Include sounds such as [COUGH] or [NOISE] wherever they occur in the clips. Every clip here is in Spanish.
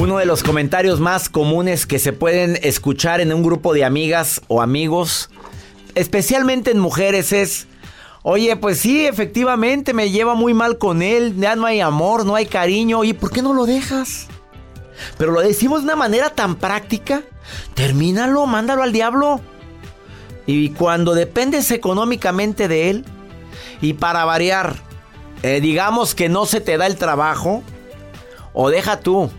Uno de los comentarios más comunes que se pueden escuchar en un grupo de amigas o amigos, especialmente en mujeres, es, oye, pues sí, efectivamente me lleva muy mal con él, ya no hay amor, no hay cariño, oye, ¿por qué no lo dejas? Pero lo decimos de una manera tan práctica, termínalo, mándalo al diablo. Y cuando dependes económicamente de él, y para variar, eh, digamos que no se te da el trabajo, o deja tú,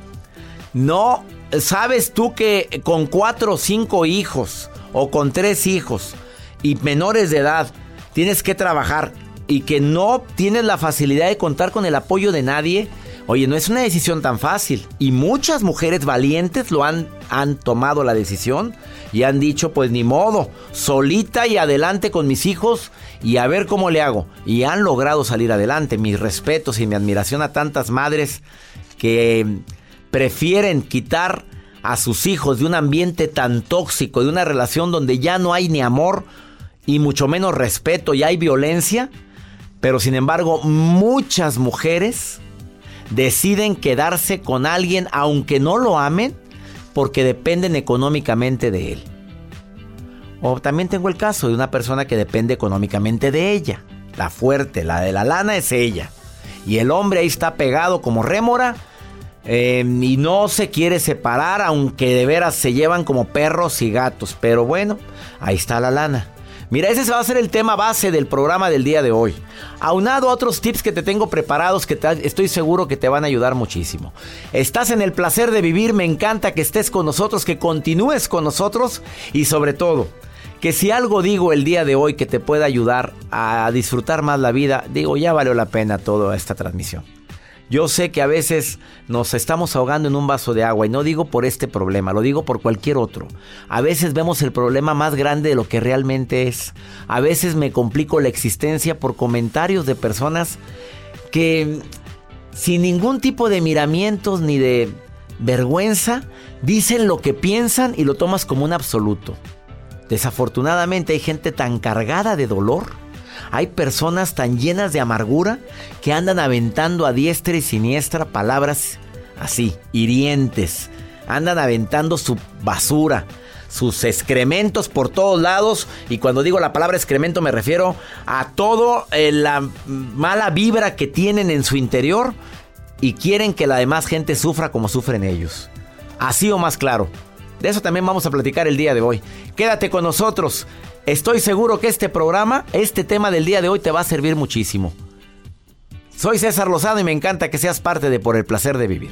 no, ¿sabes tú que con cuatro o cinco hijos o con tres hijos y menores de edad tienes que trabajar y que no tienes la facilidad de contar con el apoyo de nadie? Oye, no es una decisión tan fácil. Y muchas mujeres valientes lo han, han tomado la decisión y han dicho, pues ni modo, solita y adelante con mis hijos y a ver cómo le hago. Y han logrado salir adelante. Mis respetos y mi admiración a tantas madres que prefieren quitar a sus hijos de un ambiente tan tóxico, de una relación donde ya no hay ni amor y mucho menos respeto y hay violencia. Pero sin embargo, muchas mujeres deciden quedarse con alguien aunque no lo amen porque dependen económicamente de él. O también tengo el caso de una persona que depende económicamente de ella. La fuerte, la de la lana es ella. Y el hombre ahí está pegado como rémora eh, y no se quiere separar, aunque de veras se llevan como perros y gatos. Pero bueno, ahí está la lana. Mira, ese va a ser el tema base del programa del día de hoy. Aunado a otros tips que te tengo preparados que estoy seguro que te van a ayudar muchísimo. Estás en el placer de vivir, me encanta que estés con nosotros, que continúes con nosotros y sobre todo, que si algo digo el día de hoy que te pueda ayudar a disfrutar más la vida, digo, ya valió la pena toda esta transmisión. Yo sé que a veces nos estamos ahogando en un vaso de agua y no digo por este problema, lo digo por cualquier otro. A veces vemos el problema más grande de lo que realmente es. A veces me complico la existencia por comentarios de personas que sin ningún tipo de miramientos ni de vergüenza dicen lo que piensan y lo tomas como un absoluto. Desafortunadamente hay gente tan cargada de dolor hay personas tan llenas de amargura que andan aventando a diestra y siniestra palabras así, hirientes. Andan aventando su basura, sus excrementos por todos lados. Y cuando digo la palabra excremento me refiero a todo eh, la mala vibra que tienen en su interior y quieren que la demás gente sufra como sufren ellos. Así o más claro. De eso también vamos a platicar el día de hoy. Quédate con nosotros. Estoy seguro que este programa, este tema del día de hoy te va a servir muchísimo. Soy César Lozano y me encanta que seas parte de Por el Placer de Vivir.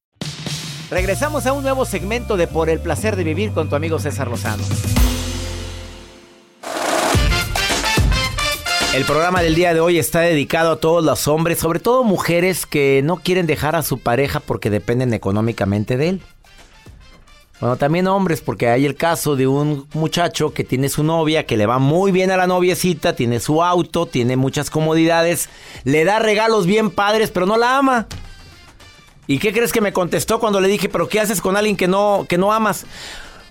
Regresamos a un nuevo segmento de Por el placer de vivir con tu amigo César Lozano. El programa del día de hoy está dedicado a todos los hombres, sobre todo mujeres que no quieren dejar a su pareja porque dependen económicamente de él. Bueno, también hombres, porque hay el caso de un muchacho que tiene su novia, que le va muy bien a la noviecita, tiene su auto, tiene muchas comodidades, le da regalos bien padres, pero no la ama. ¿Y qué crees que me contestó cuando le dije, pero qué haces con alguien que no, que no amas?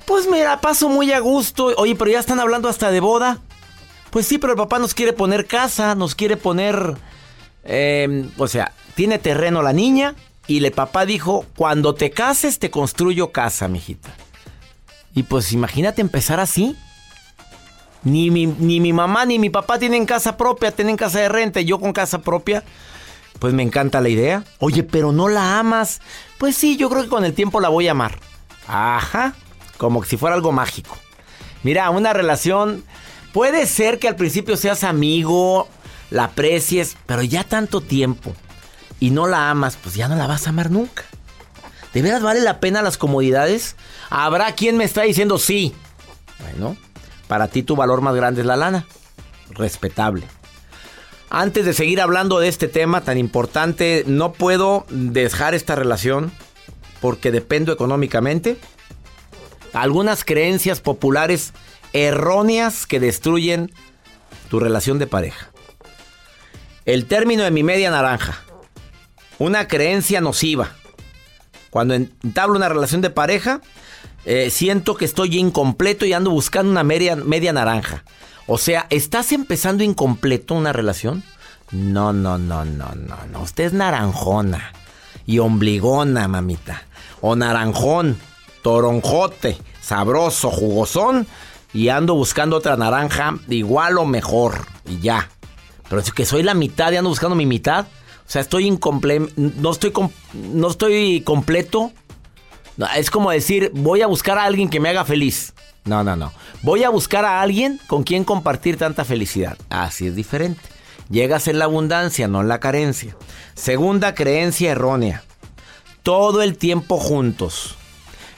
Pues mira, paso muy a gusto. Oye, pero ya están hablando hasta de boda. Pues sí, pero el papá nos quiere poner casa, nos quiere poner... Eh, o sea, tiene terreno la niña y el papá dijo, cuando te cases te construyo casa, mijita. Y pues imagínate empezar así. Ni mi, ni mi mamá ni mi papá tienen casa propia, tienen casa de renta, yo con casa propia. Pues me encanta la idea. Oye, pero no la amas. Pues sí, yo creo que con el tiempo la voy a amar. Ajá, como si fuera algo mágico. Mira, una relación puede ser que al principio seas amigo, la aprecies, pero ya tanto tiempo y no la amas, pues ya no la vas a amar nunca. ¿De veras vale la pena las comodidades? Habrá quien me está diciendo sí. Bueno, para ti tu valor más grande es la lana. Respetable. Antes de seguir hablando de este tema tan importante, no puedo dejar esta relación porque dependo económicamente. Algunas creencias populares erróneas que destruyen tu relación de pareja. El término de mi media naranja. Una creencia nociva. Cuando entablo una relación de pareja, eh, siento que estoy incompleto y ando buscando una media, media naranja. O sea, ¿estás empezando incompleto una relación? No, no, no, no, no, no. Usted es naranjona y ombligona, mamita. O naranjón, toronjote, sabroso, jugosón. Y ando buscando otra naranja igual o mejor. Y ya. Pero es que soy la mitad y ando buscando mi mitad. O sea, estoy incomple no estoy no estoy completo. Es como decir, voy a buscar a alguien que me haga feliz. No, no, no. Voy a buscar a alguien con quien compartir tanta felicidad. Así es diferente. Llegas en la abundancia, no en la carencia. Segunda creencia errónea. Todo el tiempo juntos.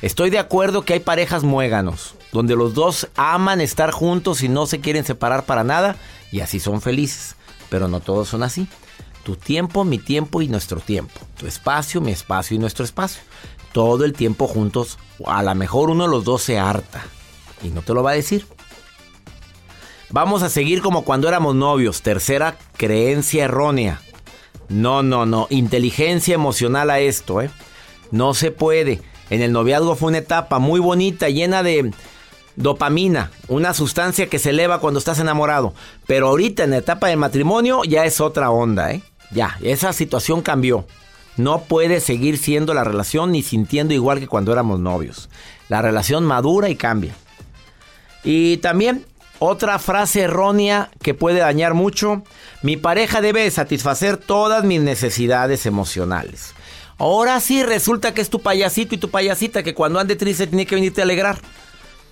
Estoy de acuerdo que hay parejas muéganos, donde los dos aman estar juntos y no se quieren separar para nada, y así son felices. Pero no todos son así. Tu tiempo, mi tiempo y nuestro tiempo. Tu espacio, mi espacio y nuestro espacio. Todo el tiempo juntos. A lo mejor uno de los dos se harta. Y no te lo va a decir. Vamos a seguir como cuando éramos novios. Tercera creencia errónea. No, no, no. Inteligencia emocional a esto, ¿eh? No se puede. En el noviazgo fue una etapa muy bonita, llena de dopamina, una sustancia que se eleva cuando estás enamorado. Pero ahorita en la etapa del matrimonio ya es otra onda, ¿eh? Ya, esa situación cambió. No puede seguir siendo la relación ni sintiendo igual que cuando éramos novios. La relación madura y cambia. Y también otra frase errónea que puede dañar mucho. Mi pareja debe satisfacer todas mis necesidades emocionales. Ahora sí resulta que es tu payasito y tu payasita que cuando ande triste tiene que venirte a alegrar.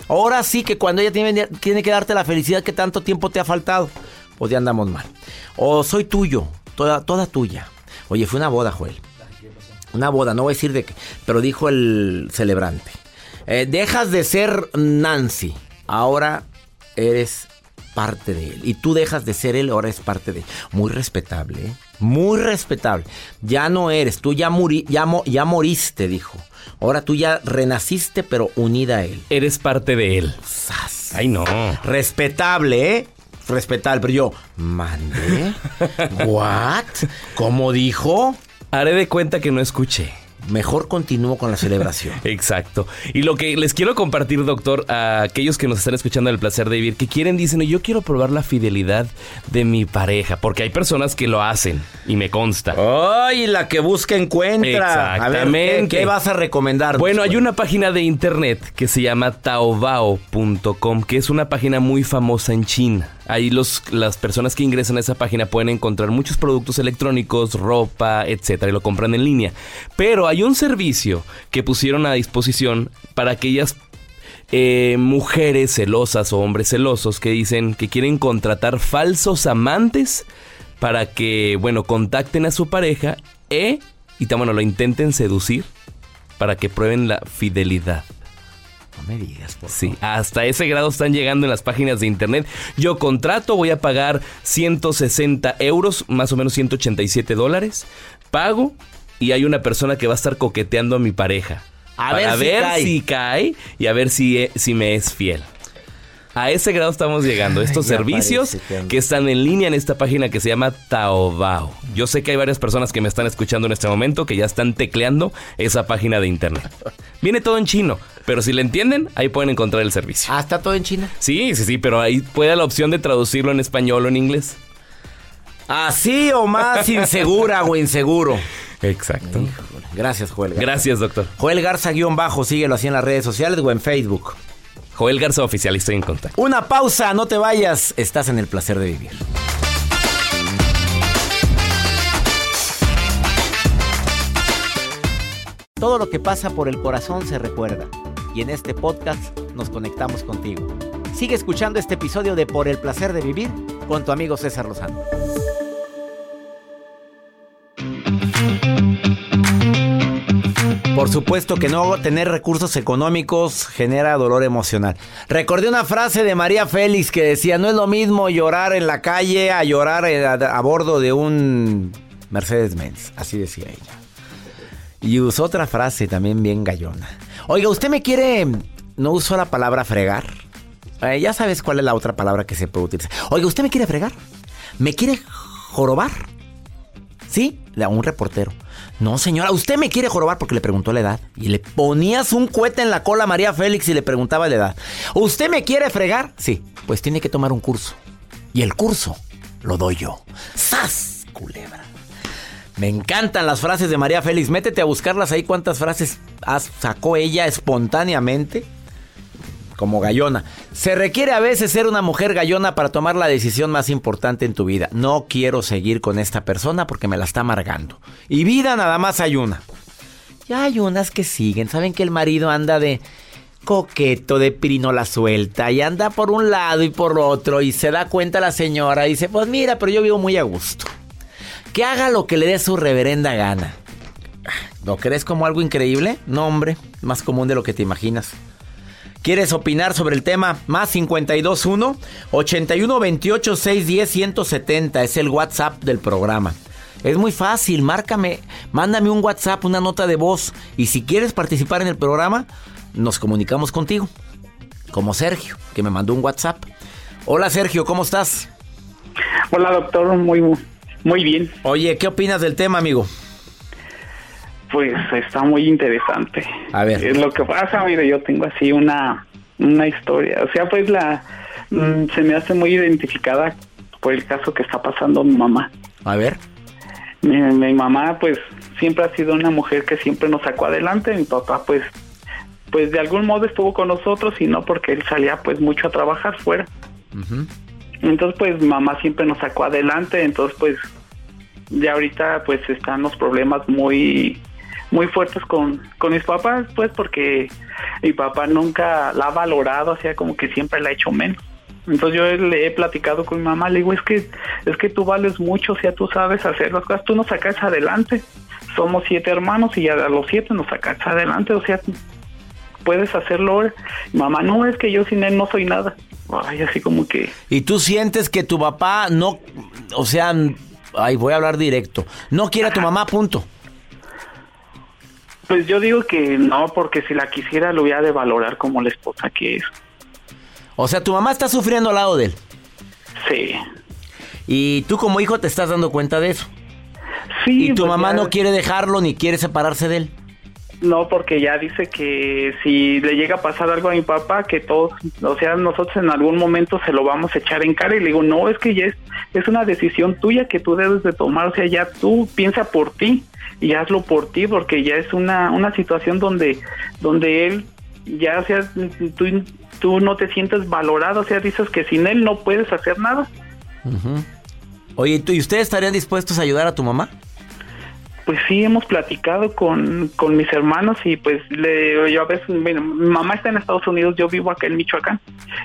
Ahora sí que cuando ella tiene, tiene que darte la felicidad que tanto tiempo te ha faltado. Pues ya andamos mal. O soy tuyo, toda, toda tuya. Oye, fue una boda, Joel. Una boda, no voy a decir de qué, pero dijo el celebrante. Eh, dejas de ser Nancy, ahora eres parte de él. Y tú dejas de ser él, ahora es parte de él. Muy respetable, ¿eh? Muy respetable. Ya no eres, tú ya, muri, ya, ya moriste, dijo. Ahora tú ya renaciste, pero unida a él. Eres parte de él. Ay, no. Respetable, ¿eh? Respetable, pero yo, ¿mande? [LAUGHS] ¿What? ¿Cómo dijo? Haré de cuenta que no escuché mejor continúo con la [LAUGHS] celebración. Exacto. Y lo que les quiero compartir, doctor, a aquellos que nos están escuchando el placer de vivir, que quieren, dicen, yo quiero probar la fidelidad de mi pareja, porque hay personas que lo hacen y me consta. ¡Ay, la que busca encuentra! Exactamente. ¿qué, vas a recomendar? Bueno, hay una página de internet que se llama taobao.com, que es una página muy famosa en China. Ahí los, las personas que ingresan a esa página pueden encontrar muchos productos electrónicos, ropa, etcétera, y lo compran en línea. Pero hay un servicio que pusieron a disposición para aquellas eh, mujeres celosas o hombres celosos que dicen que quieren contratar falsos amantes para que, bueno, contacten a su pareja e, y bueno, lo intenten seducir para que prueben la fidelidad. No me digas, por Sí, hasta ese grado están llegando en las páginas de internet. Yo contrato, voy a pagar 160 euros, más o menos 187 dólares. Pago y hay una persona que va a estar coqueteando a mi pareja. A ver, si, cae. y a ver si, eh, si me es fiel. A ese grado estamos llegando. Estos servicios que, están en línea en esta página que se llama Taobao. Yo sé que hay varias personas que me están escuchando en este momento que ya están tecleando esa página de internet. Viene todo en chino, pero si le entienden, ahí pueden encontrar el servicio. ¿Ah, está todo en chino? Sí, sí, sí, pero ahí puede la opción de traducirlo en español o en inglés. Así o más insegura o inseguro. Exacto. Gracias, Joel. Gracias, doctor. Joel Garza-bajo, síguelo así en las redes sociales o en Facebook. Joel Garza Oficial, estoy en contacto. Una pausa, no te vayas, estás en el placer de vivir. Todo lo que pasa por el corazón se recuerda y en este podcast nos conectamos contigo. Sigue escuchando este episodio de Por el placer de vivir con tu amigo César Lozano. Por supuesto que no tener recursos económicos genera dolor emocional. Recordé una frase de María Félix que decía, no es lo mismo llorar en la calle a llorar a, bordo de un Mercedes-Benz. Así decía ella. Y usó otra frase también bien gallona. Oiga, ¿usted me quiere... No usó la palabra fregar? Eh, ya sabes cuál es la otra palabra que se puede utilizar. Oiga, ¿usted me quiere fregar? ¿Me quiere jorobar? ¿Sí? Un reportero. No, señora, usted me quiere jorobar porque le preguntó la edad. Y le ponías un cohete en la cola a María Félix y le preguntaba la edad. ¿Usted me quiere fregar? Sí, pues tiene que tomar un curso. Y el curso lo doy yo. ¡Sas! Culebra. Me encantan las frases de María Félix. Métete a buscarlas ahí cuántas frases sacó ella espontáneamente como gallona. Se requiere a veces ser una mujer gallona para tomar la decisión más importante en tu vida. No quiero seguir con esta persona porque me la está amargando. Y vida nada más hay una. Ya hay unas que siguen. Saben que el marido anda de coqueto, de pirinola suelta y anda por un lado y por otro y se da cuenta la señora y dice, pues mira, pero yo vivo muy a gusto. Que haga lo que le dé su reverenda gana. ¿Lo crees como algo increíble? No, hombre, más común de lo que te imaginas. ¿Quieres opinar sobre el tema? Más 521 81 28 610 170 es el WhatsApp del programa. Es muy fácil, márcame, mándame un WhatsApp, una nota de voz y si quieres participar en el programa, nos comunicamos contigo. Como Sergio, que me mandó un WhatsApp. Hola Sergio, ¿cómo estás? Hola doctor, muy, muy bien. Oye, ¿qué opinas del tema, amigo? Pues está muy interesante. A ver. Eh, lo que pasa, mire, yo tengo así una, una historia. O sea, pues la mm, se me hace muy identificada por el caso que está pasando mi mamá. A ver. Mi, mamá, pues, siempre ha sido una mujer que siempre nos sacó adelante. Mi papá, pues, pues de algún modo estuvo con nosotros y no porque él salía, pues, mucho a trabajar fuera. Entonces, pues, mamá siempre nos sacó adelante. Entonces, pues, ya ahorita, pues, están los problemas muy muy fuertes con, con mis papás, pues porque mi papá nunca la ha valorado, o sea, como que siempre la ha hecho menos. Entonces yo le he platicado con mi mamá, le digo, es que es que tú vales mucho, o sea, tú sabes hacer las cosas, tú nos sacas adelante. somos siete hermanos y ya a los siete nos sacas adelante, o sea, puedes hacerlo ahora. Mamá, no, es que yo sin él no soy nada. Ay, así como que... ¿Y tú sientes que tu papá no, o sea, ay, voy a hablar directo, no quiere a tu mamá, punto? Pues yo digo que no, porque si la quisiera lo hubiera de valorar como la esposa que es. O sea, tu mamá está sufriendo al lado de él. Sí. Y tú como hijo te estás dando cuenta de eso. Sí. Y tu pues mamá ya- no quiere dejarlo ni quiere separarse de él. No, porque ya dice que si le llega a pasar algo a mi papá, que todos, o sea, nosotros en algún momento se lo vamos a echar en cara y le digo, no, es que ya es, es una decisión tuya que tú debes de tomar, o sea, ya tú piensa por ti y hazlo por ti, porque ya es una, una situación donde, donde él, ya, sea, tú, tú no te sientes valorado, o sea, dices que sin él no puedes hacer nada. Ujú. Oye, ¿y tú- ¿y ustedes estarían dispuestos a ayudar a tu mamá? Pues sí, hemos platicado con, con mis hermanos y pues le, yo a veces, bueno, mi mamá está en Estados Unidos, yo vivo acá en Michoacán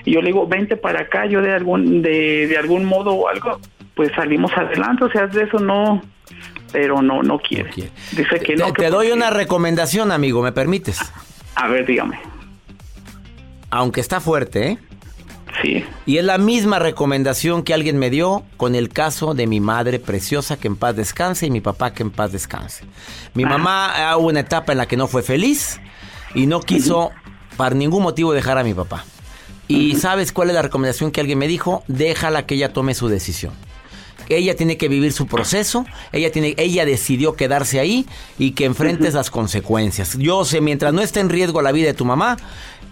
y yo le digo, vente para acá, yo de algún, de, de algún modo o algo, pues salimos adelante, o sea, de eso no, pero no, no quiere. Dice que no. te, que te doy porque- una recomendación, amigo, ¿me permites? A ver, dígame. Aunque está fuerte, ¿eh? Sí. Y es la misma recomendación que alguien me dio con el caso de mi madre preciosa, que en paz descanse, y mi papá, que en paz descanse. Mi mamá ah, hubo una etapa en la que no fue feliz y no quiso, por ningún motivo, dejar a mi papá. ¿Y sabes cuál es la recomendación que alguien me dijo? Déjala que ella tome su decisión. Ella tiene que vivir su proceso, ella tiene, ella decidió quedarse ahí y que enfrentes las consecuencias. Yo sé, mientras no esté en riesgo la vida de tu mamá,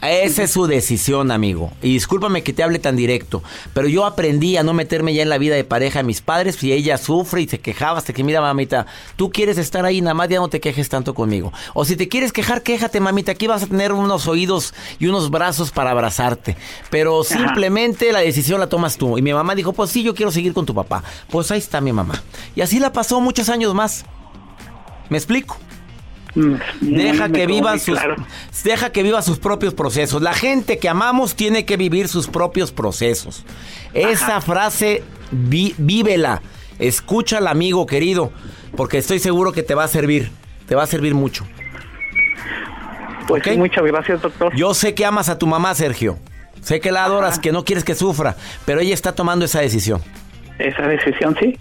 esa es su decisión, amigo. Y discúlpame que te hable tan directo, pero yo aprendí a no meterme ya en la vida de pareja de mis padres y ella sufre y se quejaba hasta que, mira, mamita, tú quieres estar ahí, nada más ya no te quejes tanto conmigo. O si te quieres quejar, quéjate, mamita, aquí vas a tener unos oídos y unos brazos para abrazarte. Pero simplemente la decisión la tomas tú. Y mi mamá dijo, pues sí, yo quiero seguir con tu papá. Pues ahí está mi mamá. Y así la pasó muchos años más. ¿Me explico? Deja Mm, que me quedó vivan sus claro. deja que viva sus propios procesos. La gente que amamos tiene que vivir sus propios procesos. Esa frase vi- vívela. Escúchala, amigo querido, porque estoy seguro que te va a servir. Te va a servir mucho. Pues sí, muchas gracias, doctor. Yo sé que amas a tu mamá, Sergio. Sé que la adoras, que no quieres que sufra, pero ella está tomando esa decisión. Esa decisión, sí.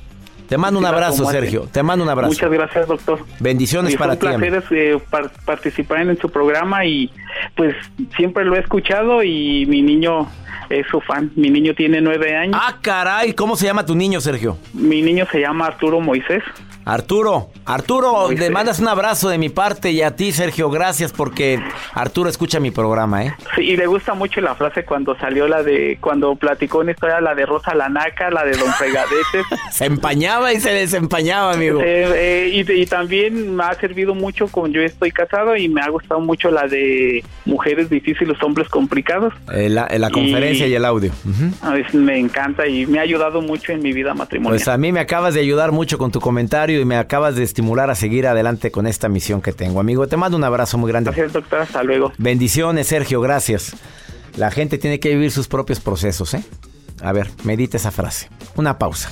Te mando un abrazo. Sergio. Te mando un abrazo. Muchas gracias, doctor. Bendiciones para un ti. amigo. placer eh, par- participar en su programa y pues siempre lo he escuchado y mi niño es su fan. Mi niño tiene nueve años. Ah, caray, ¿cómo se llama tu niño, Sergio? Mi niño se llama Arturo Moisés. Arturo, Arturo, le mandas un abrazo de mi parte y a ti, Sergio, gracias porque Arturo escucha mi programa, ¿eh? Sí, y le gusta mucho la frase cuando salió la de, cuando platicó una historia, la de Rosa Lanaca, la de Don [LAUGHS] Fregadetes. Se empañaba y se desempañaba, amigo. Eh, eh, y, y también me ha servido mucho con yo estoy casado y me ha gustado mucho la de mujeres difíciles, hombres complicados. Eh, la, la conferencia y, el audio. A veces me encanta y me ha ayudado mucho en mi vida matrimonial. Pues a mí me acabas de ayudar mucho con tu comentario y me acabas de estimular a seguir adelante con esta misión que tengo, amigo. Te mando un abrazo muy grande. Gracias, doctor. Hasta luego. Bendiciones, Sergio, gracias. La gente tiene que vivir sus propios procesos, ¿eh? A ver, medita esa frase. Una pausa.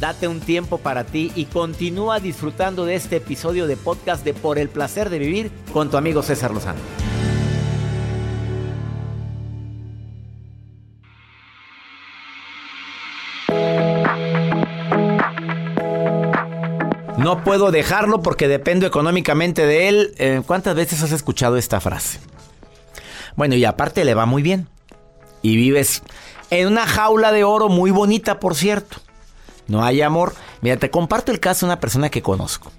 Date un tiempo para ti y continúa disfrutando de este episodio de podcast de Por el placer de vivir con tu amigo César Lozano. No puedo dejarlo porque dependo económicamente de él. Eh, ¿Cuántas veces has escuchado esta frase? Bueno, y aparte le va muy bien. Y vives en una jaula de oro muy bonita, por cierto. No hay amor. Mira, te comparto el caso de una persona que conozco.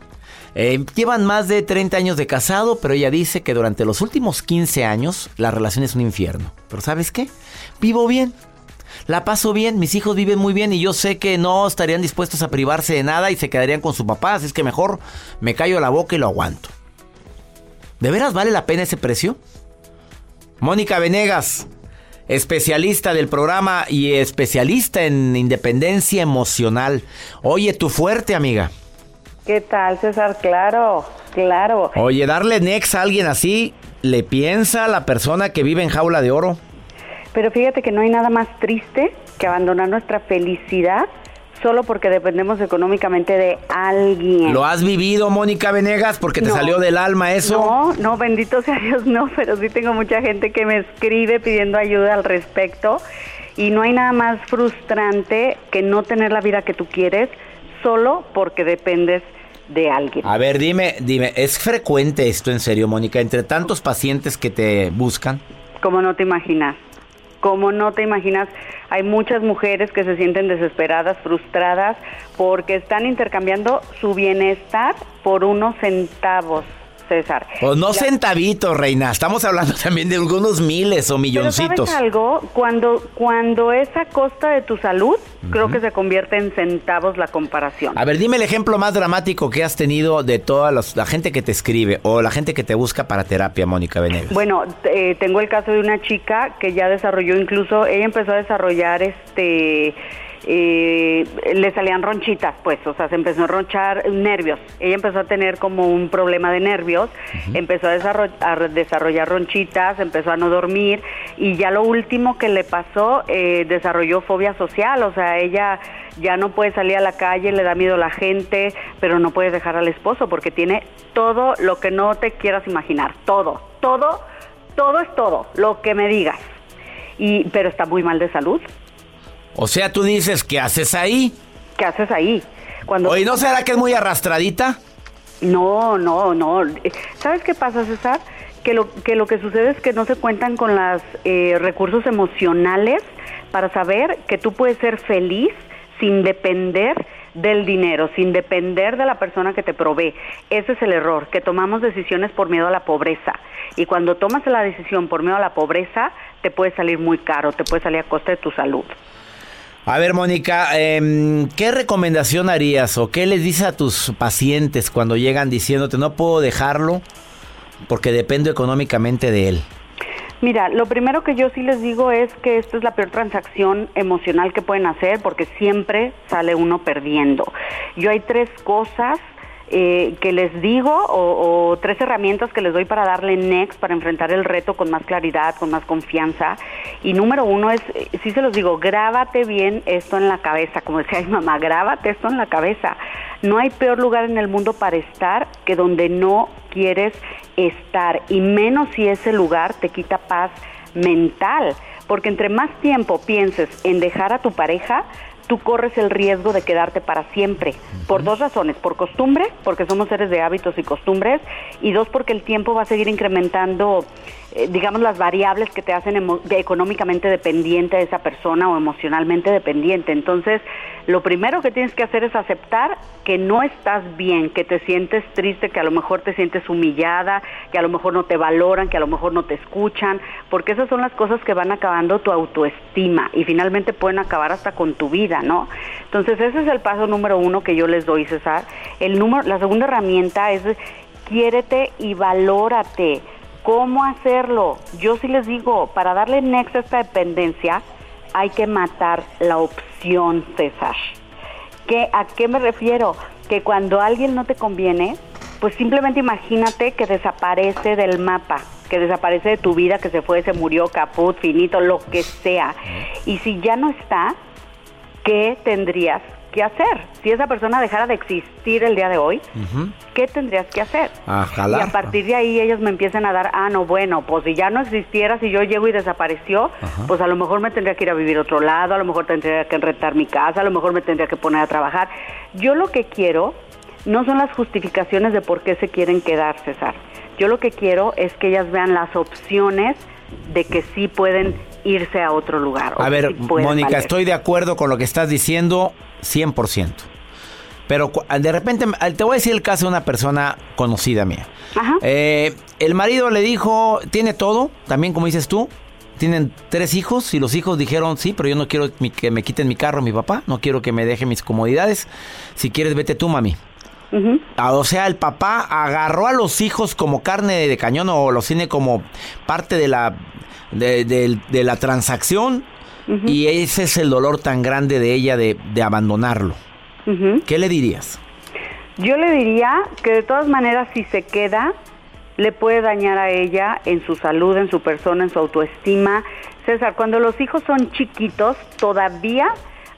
Eh, llevan más de 30 años de casado, pero ella dice que durante los últimos 15 años la relación es un infierno. Pero ¿sabes qué? Vivo bien. La paso bien, mis hijos viven muy bien y yo sé que no estarían dispuestos a privarse de nada y se quedarían con su papá, así es que mejor me callo la boca y lo aguanto. ¿De veras vale la pena ese precio? Mónica Venegas, especialista del programa y especialista en independencia emocional. Oye, tu fuerte, amiga. ¿Qué tal, César? Claro, claro. Oye, darle next a alguien así, ¿le piensa a la persona que vive en jaula de oro? Pero fíjate que no hay nada más triste que abandonar nuestra felicidad solo porque dependemos económicamente de alguien. ¿Lo has vivido, Mónica Venegas? Porque te salió del alma eso. No, no, bendito sea Dios, no, pero sí tengo mucha gente que me escribe pidiendo ayuda al respecto. Y no hay nada más frustrante que no tener la vida que tú quieres solo porque dependes de alguien. A ver, dime, dime, ¿es frecuente esto en serio, Mónica, entre tantos pacientes que te buscan? Como no te imaginas. Como no te imaginas, hay muchas mujeres que se sienten desesperadas, frustradas, porque están intercambiando su bienestar por unos centavos. César. Pues no centavitos, reina. Estamos hablando [LAUGHS] también de algunos miles o milloncitos. ¿sabes algo? Cuando, cuando es a costa de tu salud, creo que se convierte en centavos la comparación. A ver, dime el ejemplo más dramático que has tenido de toda la gente que te escribe o la gente que te busca para terapia, Mónica Venegas. Bueno, eh, tengo el caso de una chica que ya desarrolló incluso, ella empezó a desarrollar este eh, le salían ronchitas, pues, o sea, se empezó a ronchar nervios. Ella empezó a tener como un problema de nervios, empezó a desarrollar, ronchitas, empezó a no dormir y ya lo último que le pasó, eh, desarrolló fobia social, o sea, ella ya no puede salir a la calle, le da miedo a la gente, pero no puede dejar al esposo porque tiene todo lo que no te quieras imaginar, todo, todo, todo es todo, lo que me digas. Y, pero está muy mal de salud, o sea, tú dices, ¿qué haces ahí? ¿Qué haces ahí? Cuando Oye, ¿no será que es muy arrastradita? No, no, no. ¿Sabes qué pasa, César? Que lo que, lo que sucede es que no se cuentan con los eh, recursos emocionales para saber que tú puedes ser feliz sin depender del dinero, sin depender de la persona que te provee. Ese es el error, que tomamos decisiones por miedo a la pobreza. Y cuando tomas la decisión por miedo a la pobreza, te puede salir muy caro, te puede salir a costa de tu salud. A ver, Mónica, em, ¿qué recomendación harías o qué les dices a tus pacientes cuando llegan diciéndote no puedo dejarlo porque dependo económicamente de él? Mira, lo primero que yo sí les digo es que esta es la peor transacción emocional que pueden hacer porque siempre sale uno perdiendo. Yo hay tres cosas eh, que les digo o, tres herramientas que les doy para darle next, para enfrentar el reto con más claridad, con más confianza. Y número uno es, eh, sí se los digo, grábate bien esto en la cabeza, como decía mi mamá, grábate esto en la cabeza. No hay peor lugar en el mundo para estar que donde no quieres estar, y menos si ese lugar te quita paz mental, porque entre más tiempo pienses en dejar a tu pareja, tú corres el riesgo de quedarte para siempre. Por dos razones, por costumbre, porque somos seres de hábitos y costumbres, y dos, porque el tiempo va a seguir incrementando, digamos, las variables que te hacen económicamente dependiente de esa persona o emocionalmente dependiente. Entonces, lo primero que tienes que hacer es aceptar que no estás bien, que te sientes triste, que a lo mejor te sientes humillada, que a lo mejor no te valoran, que a lo mejor no te escuchan, porque esas son las cosas que van acabando tu autoestima y finalmente pueden acabar hasta con tu vida. ¿no? Entonces ese es el paso número uno que yo les doy, César. El número, la segunda herramienta es quiérete y valórate. ¿Cómo hacerlo? Yo sí les digo, para darle next a esta dependencia, hay que matar la opción, César. ¿Qué, ¿A qué me refiero? Que cuando alguien no te conviene, pues simplemente imagínate que desaparece del mapa, que desaparece de tu vida, que se fue, se murió, caput, finito, lo que sea. Y si ya no está, ¿qué tendrías que hacer? Si esa persona dejara de existir el día de hoy, ¿qué tendrías que hacer? Y a partir de ahí ellos me empiezan a dar, ah, no, bueno, pues si ya no existiera, si yo llego y desapareció, pues a lo mejor me tendría que ir a vivir a otro lado, a lo mejor tendría que rentar mi casa, a lo mejor me tendría que poner a trabajar. Yo lo que quiero no son las justificaciones de por qué se quieren quedar, César. Yo lo que quiero es que ellas vean las opciones de que sí pueden irse a otro lugar. A ver, Mónica, estoy de acuerdo con lo que estás diciendo 100%. Pero de repente, te voy a decir el caso de una persona conocida mía. Eh, el marido le dijo, tiene todo, también como dices tú, tienen tres hijos y los hijos dijeron, sí, pero yo no quiero que me quiten mi carro mi papá, no quiero que me deje mis comodidades, si quieres vete tú, mami. Ah, o sea, el papá agarró a los hijos como carne de cañón o los tiene como parte de la, de, la transacción y ese es el dolor tan grande de ella de, abandonarlo. ¿Qué le dirías? Yo le diría que de todas maneras si se queda, le puede dañar a ella en su salud, en su persona, en su autoestima. César, cuando los hijos son chiquitos, todavía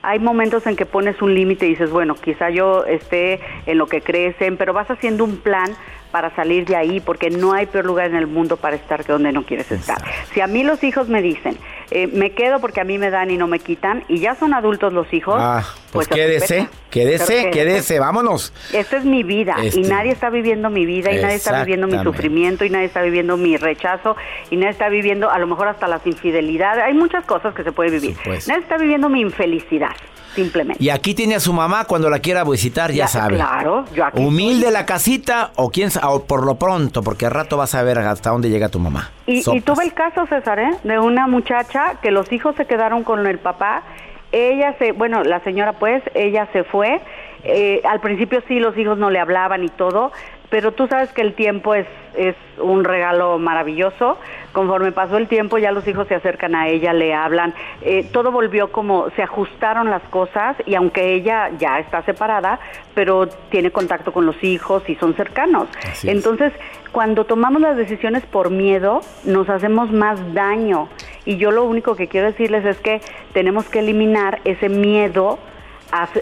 hay momentos en que pones un límite y dices, bueno, quizá yo esté en lo que crecen, pero vas haciendo un plan para salir de ahí, porque no hay peor lugar en el mundo para estar que donde no quieres estar. Si a mí los hijos me dicen, eh, me quedo porque a mí me dan y no me quitan, y ya son adultos los hijos, ah, pues, pues quédese, quédese, quédese, vámonos. Esta es mi vida, y este. nadie está viviendo mi vida, y nadie está viviendo mi sufrimiento, y nadie está viviendo mi rechazo, y nadie está viviendo a lo mejor hasta las infidelidades. Hay muchas cosas que se puede vivir. Nadie está viviendo mi infelicidad simplemente. Y aquí tiene a su mamá cuando la quiera visitar, ya, sabe. Claro, yo aquí Humilde la casita o quién o por lo pronto, porque al rato vas a ver hasta dónde llega tu mamá. Y, tuve el caso, César, ¿eh? de una muchacha que los hijos se quedaron con el papá. Ella se, bueno, la señora pues, ella se fue. Eh, al principio sí, los hijos no le hablaban y todo, pero tú sabes que el tiempo es, es un regalo maravilloso. Conforme pasó el tiempo, ya los hijos se acercan a ella, le hablan. Eh, todo volvió como, se ajustaron las cosas y aunque ella ya está separada, pero tiene contacto con los hijos y son cercanos. Entonces, cuando tomamos las decisiones por miedo, nos hacemos más daño. Y yo lo único que quiero decirles es que tenemos que eliminar ese miedo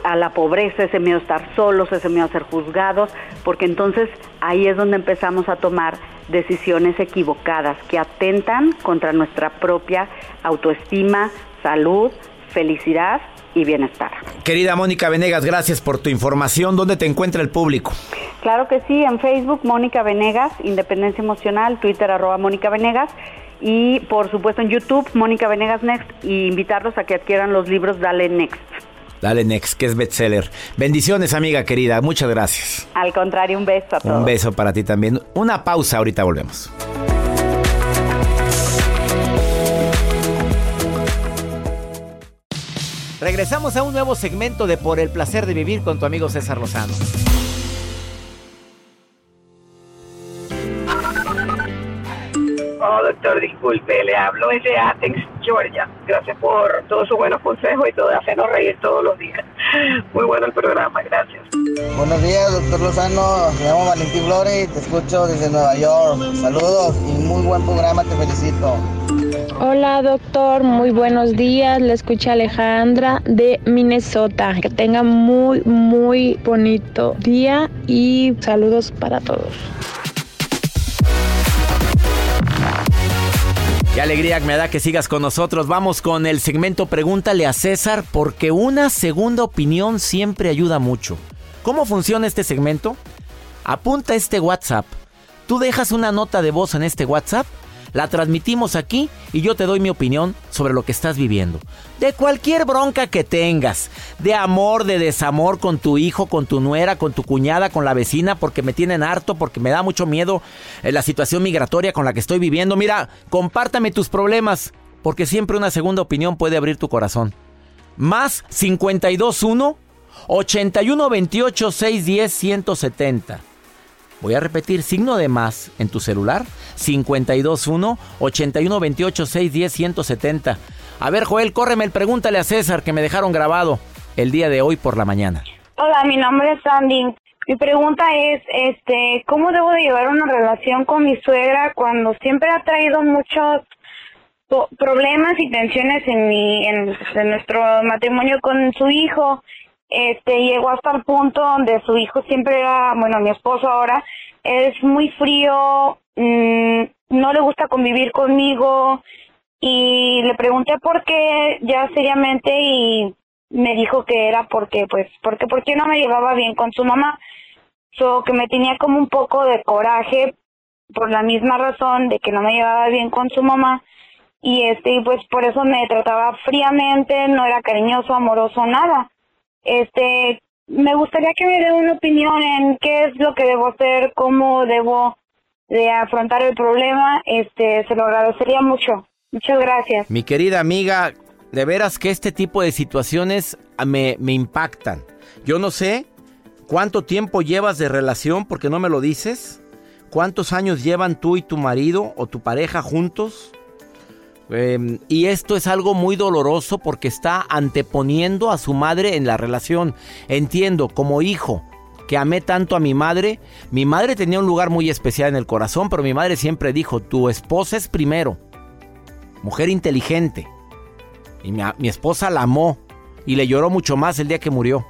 a, la pobreza, ese miedo a estar solos, ese miedo a ser juzgados, porque entonces ahí es donde empezamos a tomar decisiones equivocadas que atentan contra nuestra propia autoestima, salud, felicidad y bienestar. Querida Mónica Venegas, gracias por tu información. ¿Dónde te encuentra el público? Claro que sí, en Facebook Mónica Venegas, Independencia Emocional, Twitter arroba Mónica Venegas y por supuesto en YouTube Mónica Venegas Next y invitarlos a que adquieran los libros Dale Next. Dale Next, que es bestseller. Bendiciones, amiga querida. Muchas gracias. Al contrario, un beso a todos. Un beso para ti también. Una pausa, ahorita volvemos. Regresamos a un nuevo segmento de Por el placer de vivir con tu amigo César Lozano. Doctor, disculpe, le hablo desde Athens, Georgia. Gracias por todos sus buenos consejos y todo, hacernos reír todos los días. Muy bueno el programa, gracias. Buenos días, doctor Lozano. Me llamo Valentín Flores y te escucho desde Nueva York. Saludos y muy buen programa, te felicito. Hola, doctor. Muy buenos días. Le escucha Alejandra de Minnesota. Que tenga muy, muy bonito día y saludos para todos. Qué alegría me da que sigas con nosotros. Vamos con el segmento Pregúntale a César porque una segunda opinión siempre ayuda mucho. ¿Cómo funciona este segmento? Apunta este WhatsApp. Tú dejas una nota de voz en este WhatsApp la transmitimos aquí y yo te doy mi opinión sobre lo que estás viviendo. De cualquier bronca que tengas, de amor, de desamor con tu hijo, con tu nuera, con tu cuñada, con la vecina, porque me tienen harto, porque me da mucho miedo eh, la situación migratoria con la que estoy viviendo. Mira, compártame tus problemas, porque siempre una segunda opinión puede abrir tu corazón. Más 521 8128 610 170. Voy a repetir, signo de más en tu celular, 521 8128 610 170. A ver, Joel, córreme el pregúntale a César que me dejaron grabado el día de hoy por la mañana. Hola, mi nombre es Sandy. Mi pregunta es, este, ¿cómo debo de llevar una relación con mi suegra cuando siempre ha traído muchos problemas y tensiones en mi, en nuestro matrimonio con su hijo? Este llegó hasta el punto donde su hijo siempre era, bueno, mi esposo ahora es muy frío, mm, no le gusta convivir conmigo y le pregunté por qué ya seriamente y me dijo que era porque pues porque porque no me llevaba bien con su mamá So que me tenía como un poco de coraje por la misma razón de que no me llevaba bien con su mamá y este pues por eso me trataba fríamente, no era cariñoso, amoroso, nada. Este, me gustaría que me dé una opinión en qué es lo que debo hacer, cómo debo de afrontar el problema, este, se lo agradecería mucho. Muchas gracias. Mi querida amiga, de veras que este tipo de situaciones me, me impactan. Yo no sé cuánto tiempo llevas de relación porque no me lo dices. ¿Cuántos años llevan tú y tu marido o tu pareja juntos? Em, y esto es algo muy doloroso porque está anteponiendo a su madre en la relación. Entiendo, como hijo, que amé tanto a mi madre. Mi madre tenía un lugar muy especial en el corazón, pero mi madre siempre dijo, tu esposa es primero. Mujer inteligente. Y mi, mi esposa la amó y le lloró mucho más el día que murió.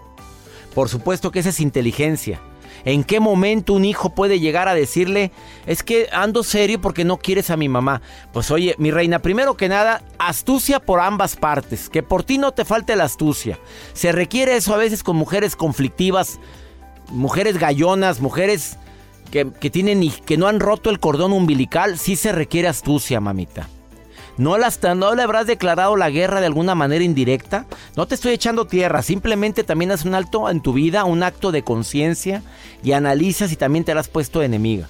Por supuesto que esa es inteligencia. ¿En qué momento un hijo puede llegar a decirle, es que ando serio porque no quieres a mi mamá? Pues oye, mi reina, primero que nada, astucia por ambas partes, que por ti no te falte la astucia. Se requiere eso a veces con mujeres conflictivas, mujeres gallonas, mujeres que, tienen y que no han roto el cordón umbilical, sí se requiere astucia, mamita. ¿No, las, ¿No le habrás declarado la guerra de alguna manera indirecta? No te estoy echando tierra, simplemente también haz un alto en tu vida, un acto de conciencia y analiza si también te la has puesto enemiga.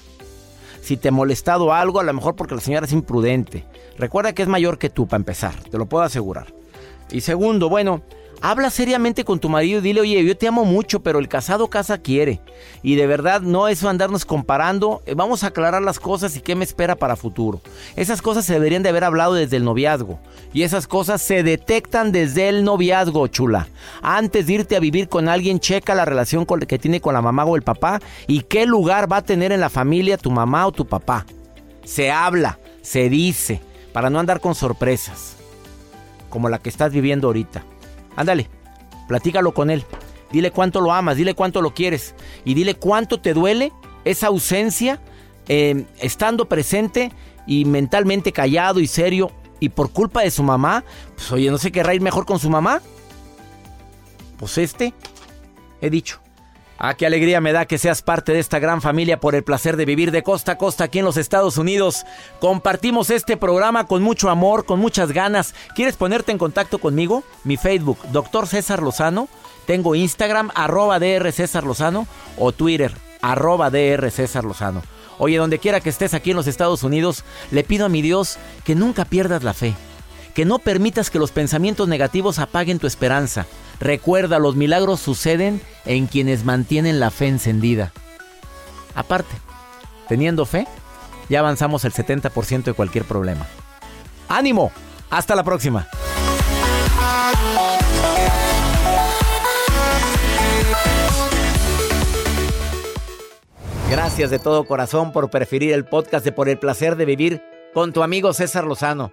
Si te ha molestado algo, a lo mejor porque la señora es imprudente. Recuerda que es mayor que tú para empezar, te lo puedo asegurar. Y segundo, bueno, Habla seriamente con tu marido y dile, oye, yo te amo mucho, pero el casado casa quiere. Y de verdad no es andarnos comparando. Eh, vamos a aclarar las cosas y qué me espera para futuro. Esas cosas se deberían de haber hablado desde el noviazgo. Y esas cosas se detectan desde el noviazgo, chula. Antes de irte a vivir con alguien, checa la relación que tiene con la mamá o el papá y qué lugar va a tener en la familia tu mamá o tu papá. Se habla, se dice, para no andar con sorpresas. Como la que estás viviendo ahorita. Ándale, platícalo con él. Dile cuánto lo amas, dile cuánto lo quieres y dile cuánto te duele esa ausencia em, estando presente y mentalmente callado y serio y por culpa de su mamá. Pues oye, ¿no se querrá ir mejor con su mamá? Pues este, he dicho. Ah, qué alegría me da que seas parte de esta gran familia por el placer de vivir de costa a costa aquí en los Estados Unidos. Compartimos este programa con mucho amor, con muchas ganas. ¿Quieres ponerte en contacto conmigo? Mi Facebook, Doctor César Lozano. Tengo Instagram, arroba DR César Lozano. O Twitter, arroba DR César Lozano. Oye, donde quiera que estés aquí en los Estados Unidos, le pido a mi Dios que nunca pierdas la fe. Que no permitas que los pensamientos negativos apaguen tu esperanza Recuerda, los milagros suceden en quienes mantienen la fe encendida. Aparte, teniendo fe, ya avanzamos el 70% de cualquier problema. ¡Ánimo! Hasta la próxima. Gracias de todo corazón por preferir el podcast de Por el placer de vivir con tu amigo César Lozano.